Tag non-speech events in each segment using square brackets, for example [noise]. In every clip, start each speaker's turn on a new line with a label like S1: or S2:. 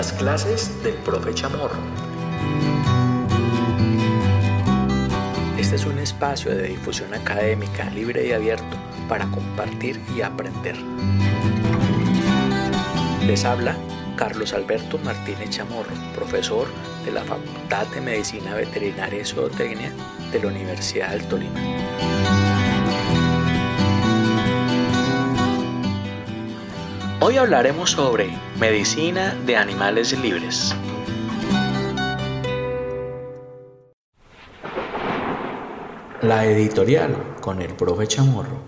S1: Las clases del profe Chamorro. Este es un espacio de difusión académica libre y abierto para compartir y aprender. Les habla Carlos Alberto Martínez Chamorro, profesor de la Facultad de Medicina Veterinaria y Zootecnia de la Universidad del Tolima. Hoy hablaremos sobre medicina de animales libres. La editorial con el profe Chamorro.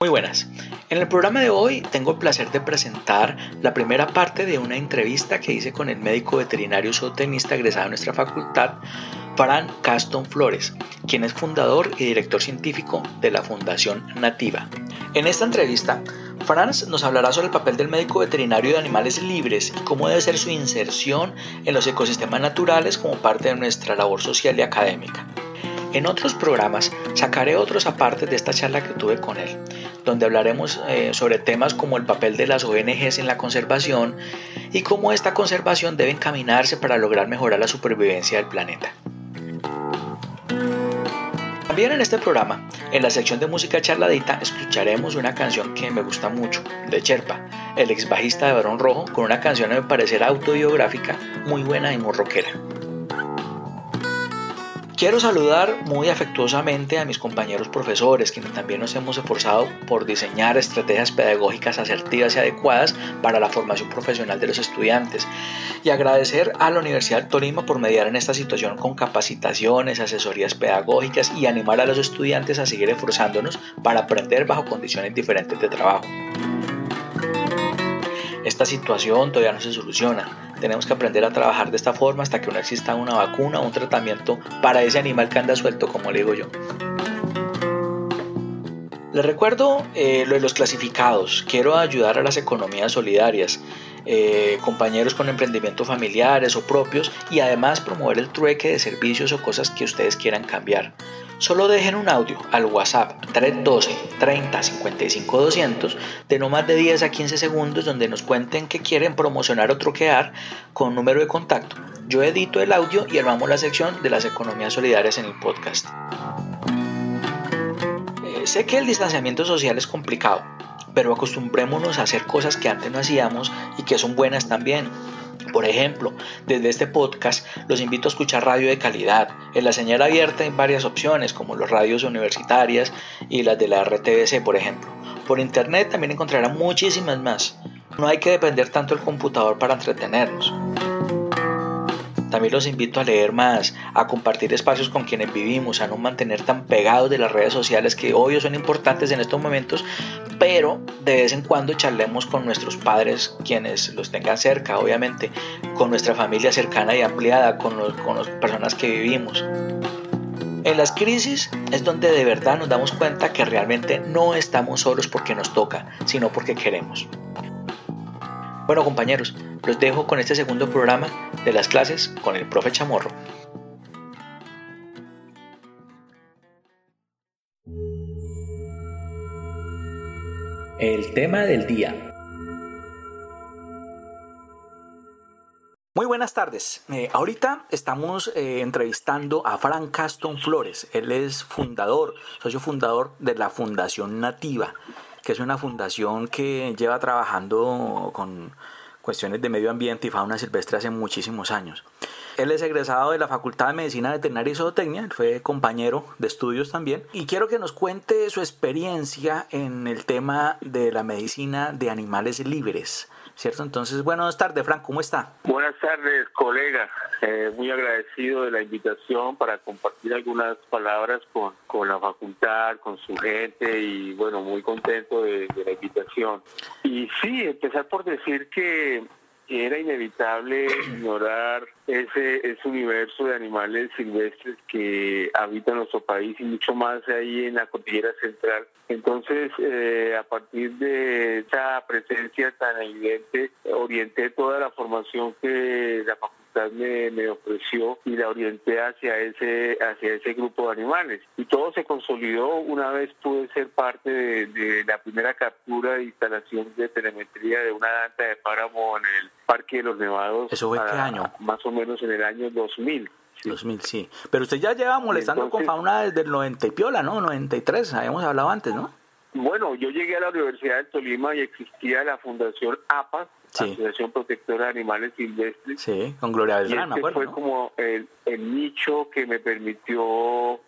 S1: Muy buenas. En el programa de hoy tengo el placer de presentar la primera parte de una entrevista que hice con el médico veterinario zootecnista egresado de nuestra facultad, Fran Caston Flores, quien es fundador y director científico de la Fundación Nativa. En esta entrevista, Franz nos hablará sobre el papel del médico veterinario de animales libres y cómo debe ser su inserción en los ecosistemas naturales como parte de nuestra labor social y académica. En otros programas sacaré otros apartes de esta charla que tuve con él, donde hablaremos eh, sobre temas como el papel de las ONGs en la conservación y cómo esta conservación debe encaminarse para lograr mejorar la supervivencia del planeta. También en este programa, en la sección de música charladita, escucharemos una canción que me gusta mucho, de Cherpa, el ex bajista de Barón Rojo, con una canción a mi parecer autobiográfica, muy buena y muy rockera. Quiero saludar muy afectuosamente a mis compañeros profesores, quienes también nos hemos esforzado por diseñar estrategias pedagógicas asertivas y adecuadas para la formación profesional de los estudiantes, y agradecer a la Universidad del Tolima por mediar en esta situación con capacitaciones, asesorías pedagógicas y animar a los estudiantes a seguir esforzándonos para aprender bajo condiciones diferentes de trabajo. Esta situación todavía no se soluciona. Tenemos que aprender a trabajar de esta forma hasta que no exista una vacuna o un tratamiento para ese animal que anda suelto, como le digo yo. Les recuerdo eh, lo de los clasificados. Quiero ayudar a las economías solidarias, eh, compañeros con emprendimientos familiares o propios y además promover el trueque de servicios o cosas que ustedes quieran cambiar. Solo dejen un audio al WhatsApp 312 30 55 200 de no más de 10 a 15 segundos donde nos cuenten que quieren promocionar o troquear con número de contacto. Yo edito el audio y armamos la sección de las economías solidarias en el podcast. Eh, sé que el distanciamiento social es complicado, pero acostumbrémonos a hacer cosas que antes no hacíamos y que son buenas también. Por ejemplo, desde este podcast los invito a escuchar radio de calidad. En la señal abierta hay varias opciones, como las radios universitarias y las de la RTBC, por ejemplo. Por internet también encontrarán muchísimas más. No hay que depender tanto del computador para entretenernos. También los invito a leer más, a compartir espacios con quienes vivimos, a no mantener tan pegados de las redes sociales que obvio son importantes en estos momentos, pero de vez en cuando charlemos con nuestros padres, quienes los tengan cerca, obviamente, con nuestra familia cercana y ampliada, con, con las personas que vivimos. En las crisis es donde de verdad nos damos cuenta que realmente no estamos solos porque nos toca, sino porque queremos. Bueno compañeros, los dejo con este segundo programa de las clases con el profe Chamorro. El tema del día. Muy buenas tardes. Eh, ahorita estamos eh, entrevistando a Frank Caston Flores. Él es fundador, socio fundador de la Fundación Nativa que es una fundación que lleva trabajando con cuestiones de medio ambiente y fauna silvestre hace muchísimos años. Él es egresado de la Facultad de Medicina Veterinaria y Zootecnia, fue compañero de estudios también, y quiero que nos cuente su experiencia en el tema de la medicina de animales libres. ¿Cierto? Entonces, buenas tardes, Frank, ¿cómo está?
S2: Buenas tardes, colega. Eh, muy agradecido de la invitación para compartir algunas palabras con, con la facultad, con su gente y, bueno, muy contento de, de la invitación. Y sí, empezar por decir que era inevitable ignorar ese, ese universo de animales silvestres que habitan nuestro país y mucho más ahí en la cordillera central. Entonces, eh, a partir de esa presencia tan evidente, orienté toda la formación que la facultad me, me ofreció y la orienté hacia ese, hacia ese grupo de animales. Y todo se consolidó una vez pude ser parte de, la primera captura e instalación de telemetría de una danta de páramo en el Parque de los Nevados.
S1: ¿Eso fue qué año?
S2: Más o menos en el año 2000.
S1: 2000, sí. Pero usted ya lleva molestando con fauna desde el 90 y piola, ¿no? 93, habíamos hablado antes, ¿no?
S2: Bueno, yo llegué a la Universidad de Tolima y existía la Fundación APA, Asociación Protectora de Animales Silvestres.
S1: Sí, con Gloria Beltrán,
S2: me acuerdo. Fue como el, el nicho que me permitió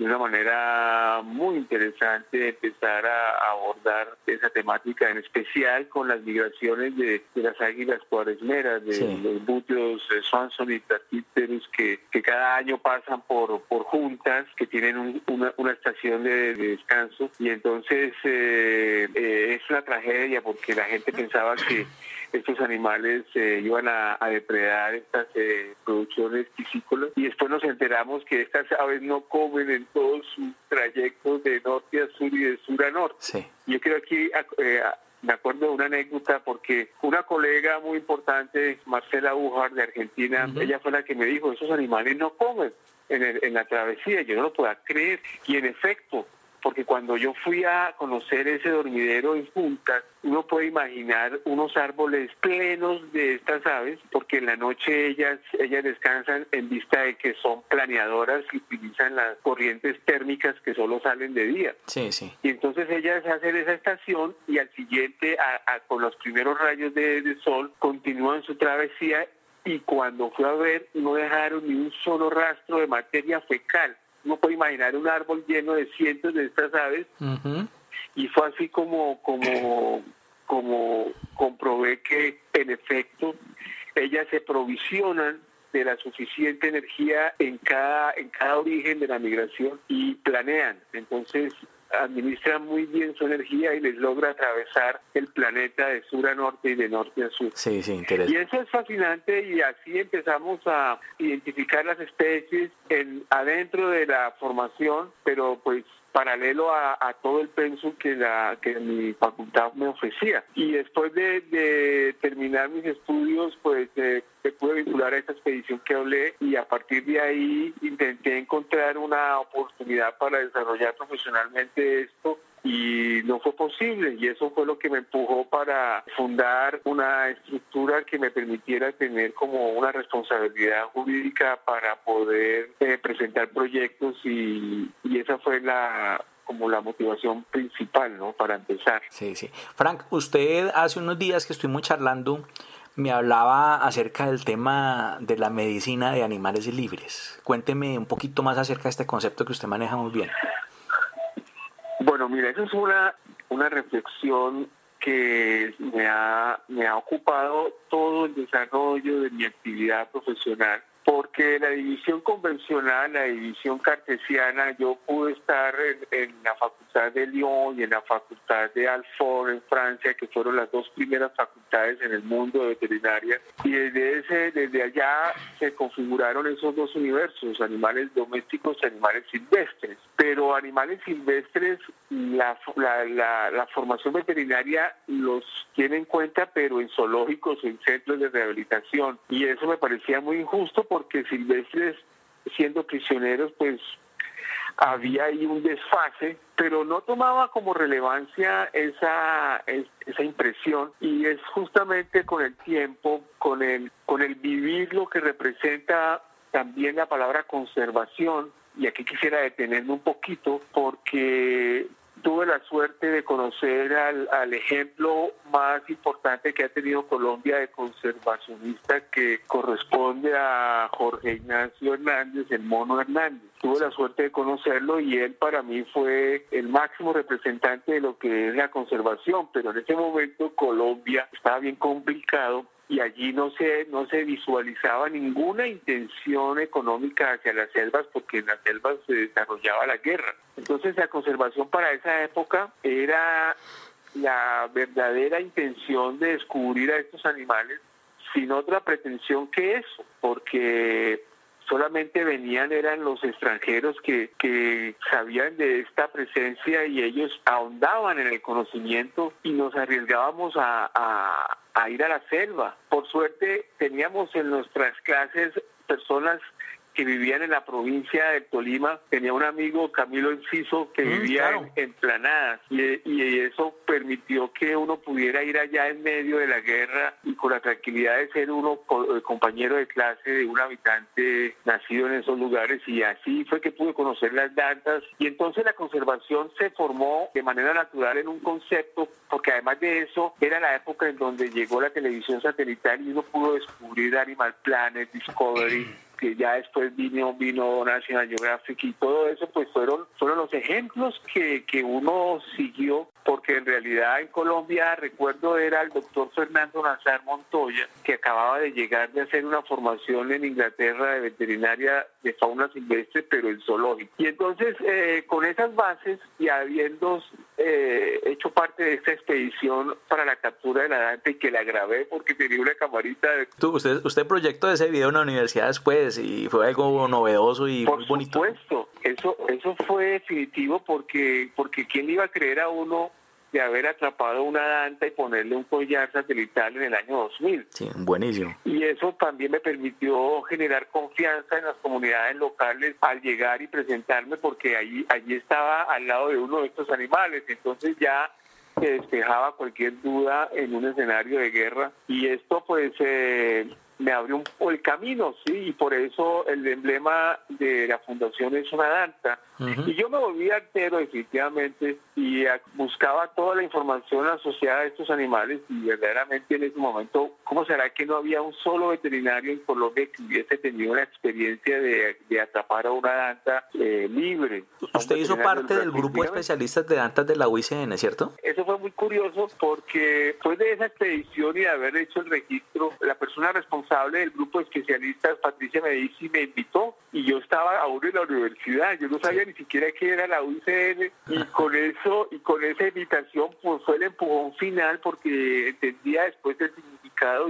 S2: de una manera muy interesante empezar a abordar esa temática, en especial con las migraciones de, las águilas cuaresmeras, de los búteos Swanson y Tartíteros, que, que cada año pasan por, por juntas, que tienen una, una, estación de, descanso, y entonces eh, eh, es una tragedia porque la gente pensaba que estos animales eh, iban a, depredar estas eh, producciones piscícolas y después nos enteramos que estas aves no comen en todos sus trayectos de norte a sur y de sur a norte. Yo quiero aquí eh, me acuerdo de una anécdota porque una colega muy importante, Marcela Ujar de Argentina, ella fue la que me dijo, esos animales no comen en, en la travesía, yo no lo puedo creer. Y en efecto, porque cuando yo fui a conocer ese dormidero en punta, uno puede imaginar unos árboles plenos de estas aves, porque en la noche ellas, ellas descansan en vista de que son planeadoras y utilizan las corrientes térmicas que solo salen de día.
S1: Sí, sí.
S2: Y entonces ellas hacen esa estación y al siguiente, con los primeros rayos de, de sol, continúan su travesía y cuando fui a ver no dejaron ni un solo rastro de materia fecal uno puede imaginar un árbol lleno de cientos de estas aves y fue así como como como comprobé que en efecto ellas se provisionan de la suficiente energía en cada en cada origen de la migración y planean. Entonces administran muy bien su energía y les logra atravesar el planeta de sur a norte y de norte a sur.
S1: Sí, sí, interesante.
S2: Y eso es fascinante y así empezamos a identificar las especies en adentro de la formación, pero pues paralelo a, todo el pensum que la que mi facultad me ofrecía. Y después de, terminar mis estudios pues eh, me pude vincular a esta expedición que hablé y a partir de ahí intenté encontrar una oportunidad para desarrollar profesionalmente esto y no fue posible y eso fue lo que me empujó para fundar una estructura que me permitiera tener como una responsabilidad jurídica para poder eh, presentar proyectos y, y esa fue la como la motivación principal, ¿no? Para empezar.
S1: Sí, sí. Frank, usted hace unos días que estuvimos charlando me hablaba acerca del tema de la medicina de animales libres. Cuénteme un poquito más acerca de este concepto que usted maneja muy bien.
S2: Bueno, mira, esa es una, una reflexión que me ha, me ha ocupado todo el desarrollo de mi actividad profesional porque la división convencional, la división cartesiana, yo pude estar en, la Facultad de Lyon y en la Facultad de Alfort en Francia, que fueron las dos primeras facultades en el mundo de veterinaria, y desde, ese, desde allá se configuraron esos dos universos, animales domésticos y animales silvestres. Pero animales silvestres, la, la, formación veterinaria los tiene en cuenta, pero en zoológicos, en centros de rehabilitación, y eso me parecía muy injusto porque silvestres siendo prisioneros pues había ahí un desfase, pero no tomaba como relevancia esa, esa impresión. Y es justamente con el tiempo, con el, con el vivir lo que representa también la palabra conservación, y aquí quisiera detenerme un poquito porque tuve la suerte de conocer al, al, ejemplo más importante que ha tenido Colombia de conservacionista que corresponde a Jorge Ignacio Hernández, el mono Hernández. Tuve la suerte de conocerlo y él para mí fue el máximo representante de lo que es la conservación, pero en ese momento Colombia estaba bien complicado y allí no se no se visualizaba ninguna intención económica hacia las selvas porque en las selvas se desarrollaba la guerra. Entonces la conservación para esa época era la verdadera intención de descubrir a estos animales sin otra pretensión que eso, porque solamente venían eran los extranjeros que, que sabían de esta presencia y ellos ahondaban en el conocimiento y nos arriesgábamos a, a ir a la selva. Por suerte teníamos en nuestras clases personas que vivían en la provincia de Tolima. Tenía un amigo, Camilo Enciso, que mm, vivía en, Planadas y, y, eso permitió que uno pudiera ir allá en medio de la guerra y con la tranquilidad de ser uno eh, compañero de clase de un habitante nacido en esos lugares y así fue que pude conocer las danzas y entonces la conservación se formó de manera natural en un concepto porque además de eso era la época en donde llegó la televisión satelital y uno pudo descubrir Animal Planet, Discovery [clears throat] que ya después vino, vino National Geographic y todo eso, pues fueron, fueron los ejemplos que, que uno siguió, porque en realidad en Colombia, recuerdo, era el doctor Fernando Nazar Montoya, que acababa de llegar de hacer una formación en Inglaterra de veterinaria de fauna silvestre, pero en zoológico. Y entonces, eh, con esas bases y habiendo eh, hecho parte de esta expedición para la captura de la dante, que la grabé porque tenía una camarita de...
S1: usted, usted proyectó ese video en la universidad después y fue algo novedoso y
S2: muy
S1: bonito.
S2: Por supuesto, eso, eso fue definitivo porque, porque ¿quién iba a creer a uno de haber atrapado una danta y ponerle un collar satelital en el año 2000.
S1: Sí, buenísimo.
S2: Y eso también me permitió generar confianza en las comunidades locales al llegar y presentarme porque allí, allí estaba al lado de uno de estos animales. Entonces ya se despejaba cualquier duda en un escenario de guerra y esto pues eh, me abrió un, el camino, sí, y por eso el emblema de la fundación es una danza. Y yo me volví artero definitivamente y buscaba toda la información asociada a estos animales y verdaderamente en ese momento, ¿cómo será que no había un solo veterinario en Colombia que hubiese tenido la experiencia de, atrapar a una danta eh, libre?
S1: Usted hizo parte del grupo de especialistas de dantas de la UICN, ¿cierto?
S2: Eso fue muy curioso porque después de esa expedición y de haber hecho el registro, la persona responsable del grupo de especialistas, Patricia Medici, me invitó y yo estaba aún en la universidad, yo no sabía ni siquiera qué era la UICN y con eso y con esa invitación pues fue el empujón final porque entendía después el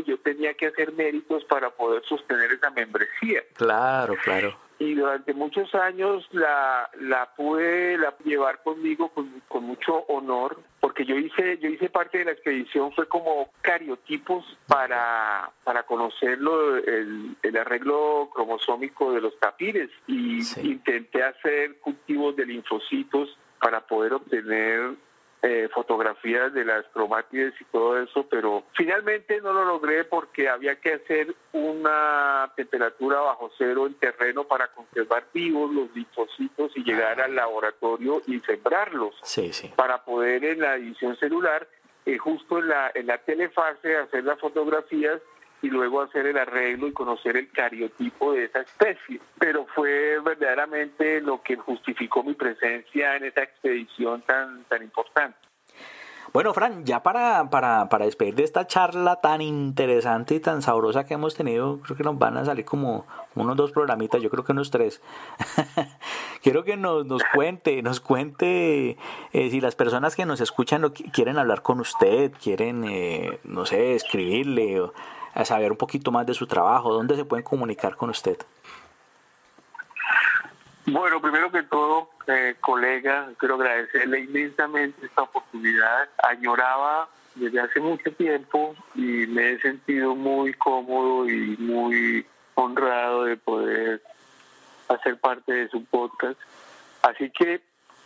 S2: yo tenía que hacer méritos para poder sostener esa membresía.
S1: Claro, claro.
S2: Y durante muchos años la, la pude la llevar conmigo con, con, mucho honor porque yo hice yo hice parte de la expedición fue como cariotipos para para conocerlo el, el arreglo cromosómico de los tapires y intenté hacer cultivos de linfocitos para poder obtener eh, fotografías de las cromátides y todo eso, pero finalmente no lo logré porque había que hacer una temperatura bajo cero en terreno para conservar vivos los linfocitos y llegar al laboratorio y sembrarlos. Para poder en la edición celular, eh, justo en la, en la telefase, hacer las fotografías y luego hacer el arreglo y conocer el cariotipo de esa especie. Pero fue verdaderamente lo que justificó mi presencia en esa expedición tan, tan importante.
S1: Bueno, Fran, ya para, para, para despedir de esta charla tan interesante y tan sabrosa que hemos tenido, creo que nos van a salir como unos dos programitas, yo creo que unos tres. [laughs] Quiero que nos, nos cuente, nos cuente eh, si las personas que nos escuchan quieren hablar con usted, quieren, eh, no sé, escribirle o a saber un poquito más de su trabajo, ¿dónde se pueden comunicar con usted?
S2: Bueno, primero que todo, eh, colega, quiero agradecerle inmensamente esta oportunidad. Añoraba desde hace mucho tiempo y me he sentido muy cómodo y muy honrado de poder hacer parte de su podcast. Así que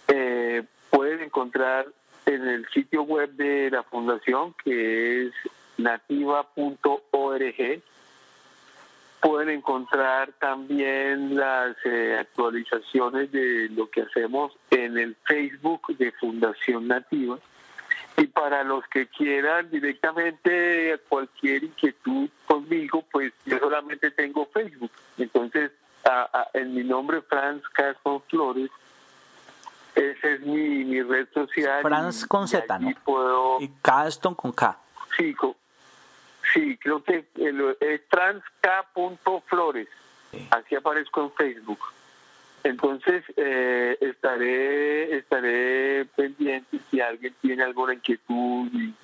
S2: eh, pueden encontrar en el sitio web de la fundación que es nativa.org. Pueden encontrar también las eh, actualizaciones de lo que hacemos en el Facebook de Fundación Nativa. Y para los que quieran directamente cualquier inquietud conmigo, pues yo solamente tengo Facebook. Entonces, en mi nombre, Franz Castro Flores, esa es mi, red social.
S1: Franz con Z, ¿no? Y Caston con K.
S2: Sí, con, Sí, creo que es transk.flores. Así aparezco en Facebook. Entonces eh, estaré estaré pendiente si alguien tiene alguna inquietud y,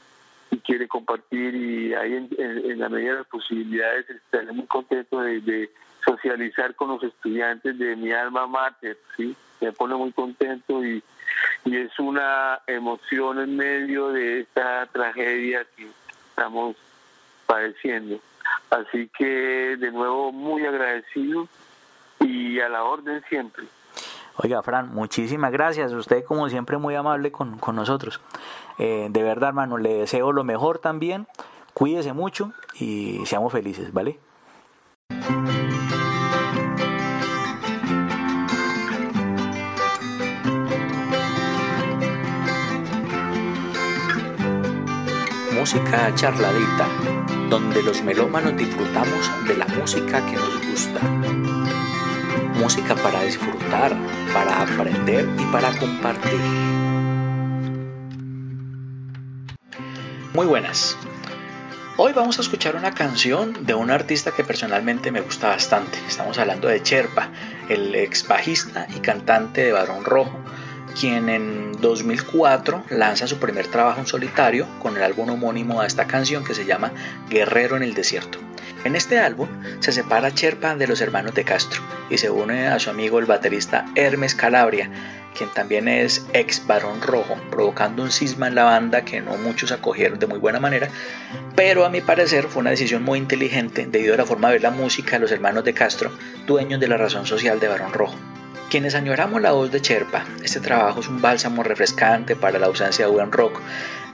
S2: quiere compartir y ahí en, la medida de las posibilidades estaré muy contento de, socializar con los estudiantes de mi alma mater, sí, me pone muy contento y, y es una emoción en medio de esta tragedia que estamos padeciendo. Así que de nuevo muy agradecido y a la orden siempre.
S1: Oiga, Fran, muchísimas gracias. Usted, como siempre, muy amable con, con nosotros. Eh, de verdad, hermano, le deseo lo mejor también. Cuídese mucho y seamos felices, ¿vale? Música charladita, donde los melómanos disfrutamos de la música que nos gusta. Música para disfrutar, para aprender y para compartir. Muy buenas. Hoy vamos a escuchar una canción de un artista que personalmente me gusta bastante. Estamos hablando de Cherpa, el ex bajista y cantante de Barón Rojo, quien en 2004 lanza su primer trabajo en solitario con el álbum homónimo a esta canción que se llama Guerrero en el Desierto. En este álbum se separa Cherpa de los hermanos de Castro y se une a su amigo el baterista Hermes Calabria, quien también es ex Barón Rojo, provocando un cisma en la banda que no muchos acogieron de muy buena manera, pero a mi parecer fue una decisión muy inteligente debido a la forma de ver la música de los hermanos de Castro, dueños de la razón social de Barón Rojo. Quienes añoramos la voz de Cherpa, este trabajo es un bálsamo refrescante para la ausencia de buen rock.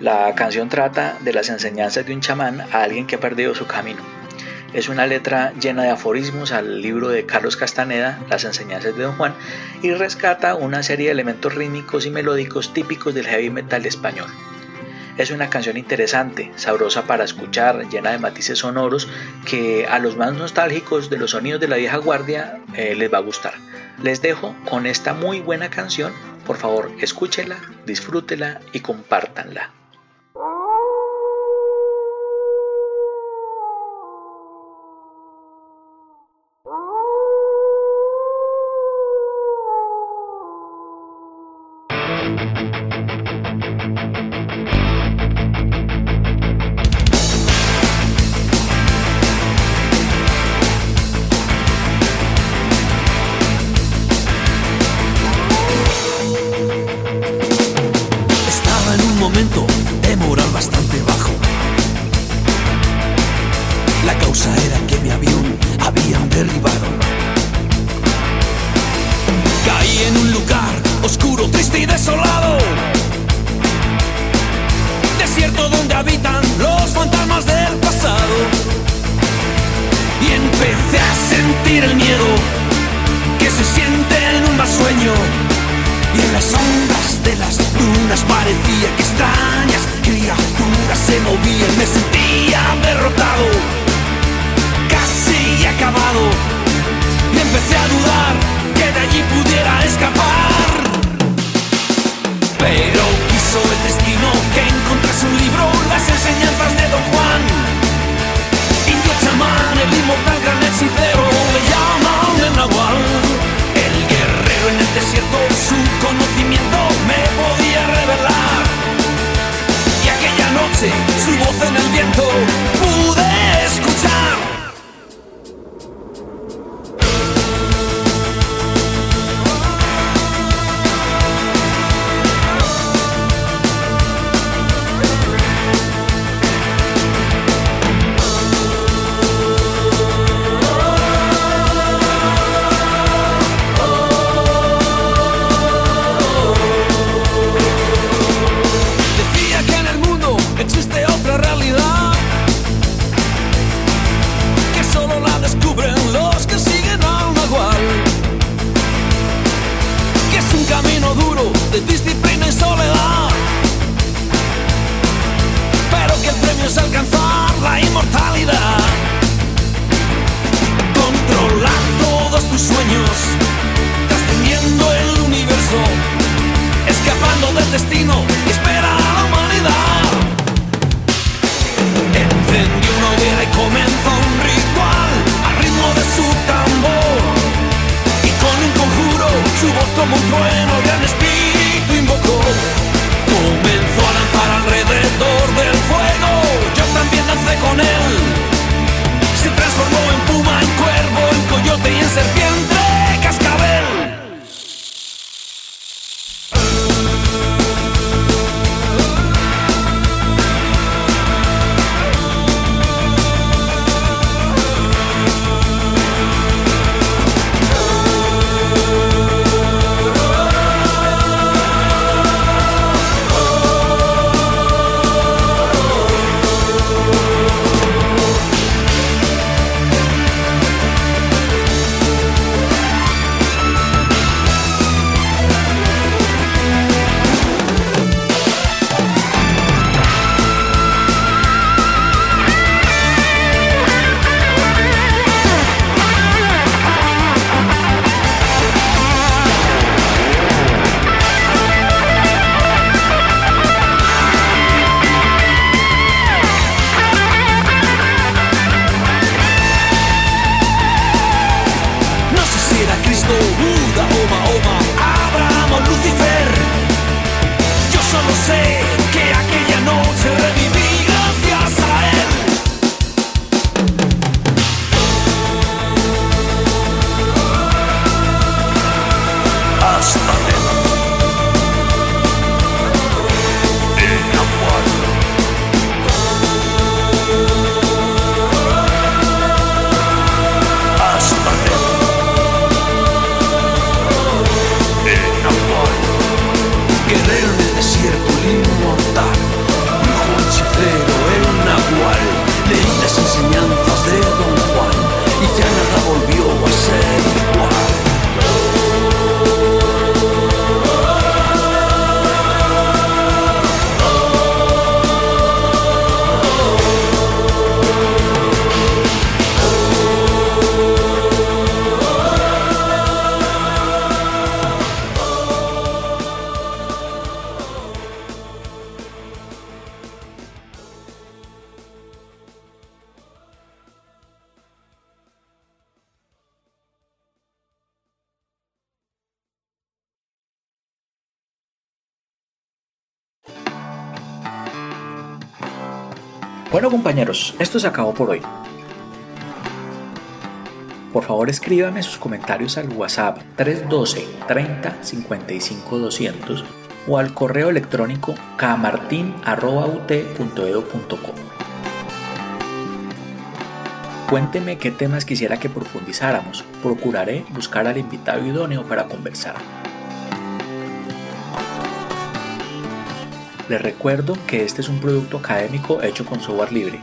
S1: La canción trata de las enseñanzas de un chamán a alguien que ha perdido su camino. Es una letra llena de aforismos al libro de Carlos Castaneda, Las enseñanzas de Don Juan, y rescata una serie de elementos rítmicos y melódicos típicos del heavy metal español. Es una canción interesante, sabrosa para escuchar, llena de matices sonoros que a los más nostálgicos de los sonidos de la vieja guardia eh, les va a gustar. Les dejo con esta muy buena canción, por favor escúchela, disfrútela y compártanla.
S3: sueño y en las sombras de las dunas parecía que extrañas criaturas se movían, me sentía derrotado, casi acabado y empecé a dudar que de allí pudiera escapar. Pero quiso el destino que encontrase un libro, las enseñanzas de Don Juan, indio chamán, el inmortal gran hechicero, le llaman el Nahual desierto disciplina y soledad. Pero que el premio es alcanzar la inmortalidad. Controlar todos tus sueños, trascendiendo el universo, escapando del destino y espera a la humanidad. Encendió una hoguera y comenzó un ritual al ritmo de su tambor. Y con un conjuro su voz como un trueno, gran espíritu alrededor del fuego, yo también dancé con él. Se transformó en puma, en cuervo, en coyote y en serpiente.
S1: Bueno compañeros, esto se acabó por hoy. Por favor escríbame sus comentarios al WhatsApp 312 30 55 200 o al correo electrónico camartin.ut.edu.co. Cuénteme qué temas quisiera que profundizáramos. Procuraré buscar al invitado idóneo para conversar. Les recuerdo que este es un producto académico hecho con software libre.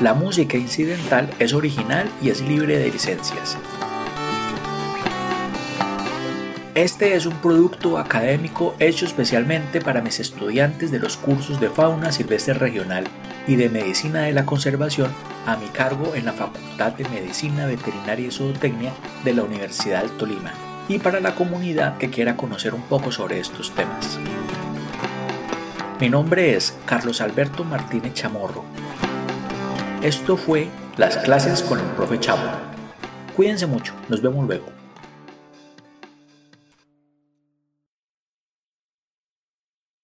S1: La música incidental es original y es libre de licencias. Este es un producto académico hecho especialmente para mis estudiantes de los cursos de fauna silvestre regional y de medicina de la conservación a mi cargo en la Facultad de Medicina Veterinaria y Zootecnia de la Universidad del Tolima y para la comunidad que quiera conocer un poco sobre estos temas. Mi nombre es Carlos Alberto Martínez Chamorro. Esto fue Las clases con el profe Chavo. Cuídense mucho, nos vemos luego.